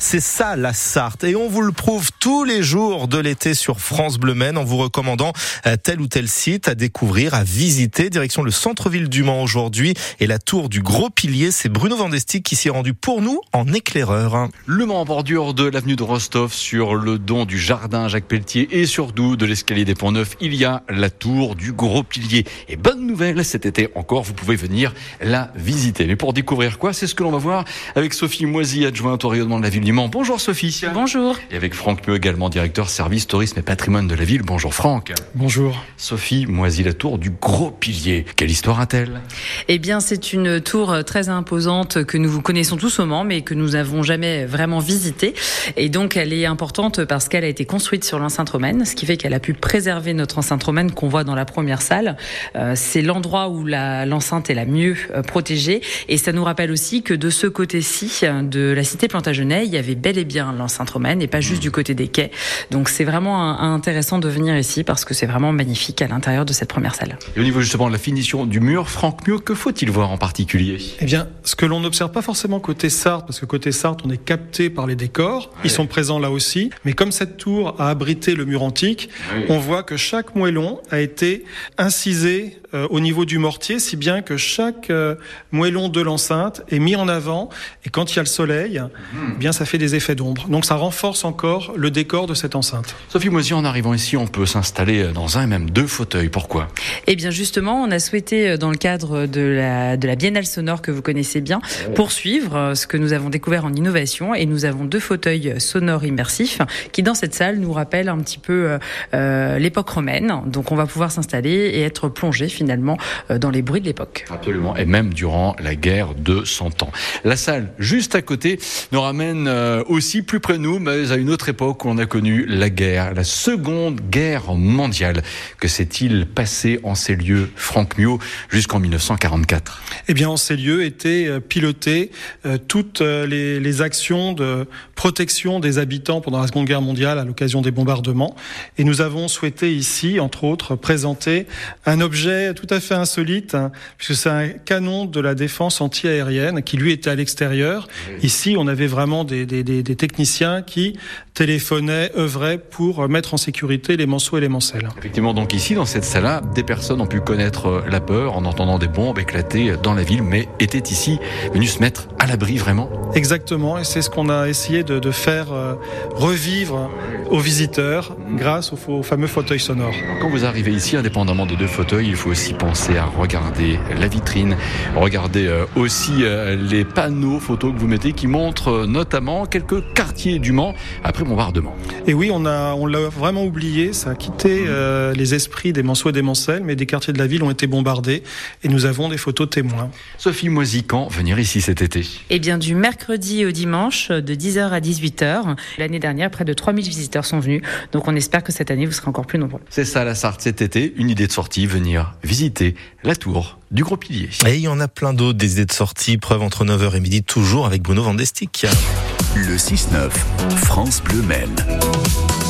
C'est ça la Sarthe et on vous le prouve tous les jours de l'été sur France Bleu Maine en vous recommandant euh, tel ou tel site à découvrir, à visiter. Direction le centre-ville du Mans aujourd'hui et la tour du Gros Pilier. C'est Bruno Vandestick qui s'y est rendu pour nous en éclaireur. Le Mans en bordure de l'avenue de Rostov sur le don du jardin Jacques Pelletier et surtout de l'escalier des Ponts Neufs, il y a la tour du Gros Pilier. Et bonne nouvelle, cet été encore, vous pouvez venir la visiter. Mais pour découvrir quoi, c'est ce que l'on va voir avec Sophie Moisy, adjointe au rayonnement de la ville du Mans. Bonjour Sophie. Bonjour. Et avec Franck Mieux, également directeur service tourisme et patrimoine de la ville. Bonjour Franck. Bonjour. Sophie Moisy, la tour du Gros Pilier. Quelle histoire a-t-elle? Eh bien, c'est une tour très imposante que nous connaissons tous au Mans, mais que nous n'avons jamais vraiment visitée. Et donc, elle est importante parce qu'elle a été construite sur l'enceinte romaine, ce qui fait qu'elle a pu préserver notre enceinte romaine qu'on voit dans la première salle. Euh, c'est l'endroit où l'enceinte est la mieux euh, protégée. Et ça nous rappelle aussi que de ce côté-ci de la cité Plantagenet, il y avait bel et bien l'enceinte romaine et pas juste du côté des quais. Donc, c'est vraiment intéressant de venir ici parce que c'est vraiment magnifique à l'intérieur de cette première salle. Et au niveau justement de la finition du mur, Franck Mieux, que faut-il voir en particulier? Eh bien, ce que l'on n'observe pas forcément côté Sarthe, parce que côté Sarthe, on est capté par les décors, ils sont présents là aussi, mais comme cette tour a abrité le mur antique, on voit que chaque moellon a été incisé euh, au niveau du mortier, si bien que chaque euh, moellon de l'enceinte est mis en avant, et quand il y a le soleil, Mhm. Eh bien ça fait des effets d'ombre. Donc ça renforce encore le décor de cette enceinte. Sophie Moisy, en arrivant ici, on peut s'installer dans un et même deux fauteuils. Pourquoi? Eh bien justement, on a souhaité, euh, dans le cadre de la, de la Biennale sonore que vous connaissez bien, poursuivre euh, ce que nous avons découvert en innovation. Et nous avons deux fauteuils sonores immersifs qui, dans cette salle, nous rappellent un petit peu euh, l'époque romaine. Donc on va pouvoir s'installer et être plongé finalement dans les bruits de l'époque. Absolument, et même durant la guerre de 100 ans. La salle juste à côté nous ramène euh, aussi plus près de nous, mais à une autre époque où on a connu la guerre, la seconde guerre mondiale. Que s'est-il passé en ces lieux, Franck Mio, jusqu'en 1944 Eh bien, en ces lieux étaient euh, pilotées euh, toutes les actions de protection des habitants pendant la Seconde Guerre mondiale à l'occasion des bombardements. Et nous avons souhaité ici, entre autres, présenter un objet tout à fait insolite, hein, puisque c'est un canon de la défense anti-aérienne qui, lui, était à l'extérieur. Ici, on avait vraiment des, des, des, des techniciens qui téléphonaient, œuvraient pour mettre en sécurité les manceaux et les mancelles. Effectivement, donc ici, dans cette salle-là, des personnes ont pu connaître la peur en entendant des bombes éclater dans la ville, mais étaient ici venus se mettre à l'abri vraiment? Exactement, et c'est ce qu'on a essayé de, de faire euh, revivre aux visiteurs grâce aux, aux fameux fauteuils sonores. Quand vous arrivez ici, indépendamment des deux fauteuils, il faut aussi penser à regarder la vitrine, regarder euh, aussi euh, les panneaux photos que vous mettez qui montrent notamment quelques quartiers du Mans après bombardement. Et oui, on a, on l'a vraiment oublié, ça a quitté euh, les esprits des Manceaux et des Mancelles, mais des quartiers de la ville ont été bombardés et nous avons des photos témoins. Sophie Moisy, quand venir ici cet été Eh bien, du mercredi au dimanche, de 10h à 18h. L'année dernière, près de 3000 visiteurs sont venus. Donc, on espère que cette année, vous serez encore plus nombreux. C'est ça la Sarthe cet été, une idée de sortie, venir visiter la tour du Gros Pilier. Et il y en a plein d'autres, des idées de sortie, preuve entre 9h et midi, toujours avec Bruno Vandestick. Le 6-9, France Bleu Maine.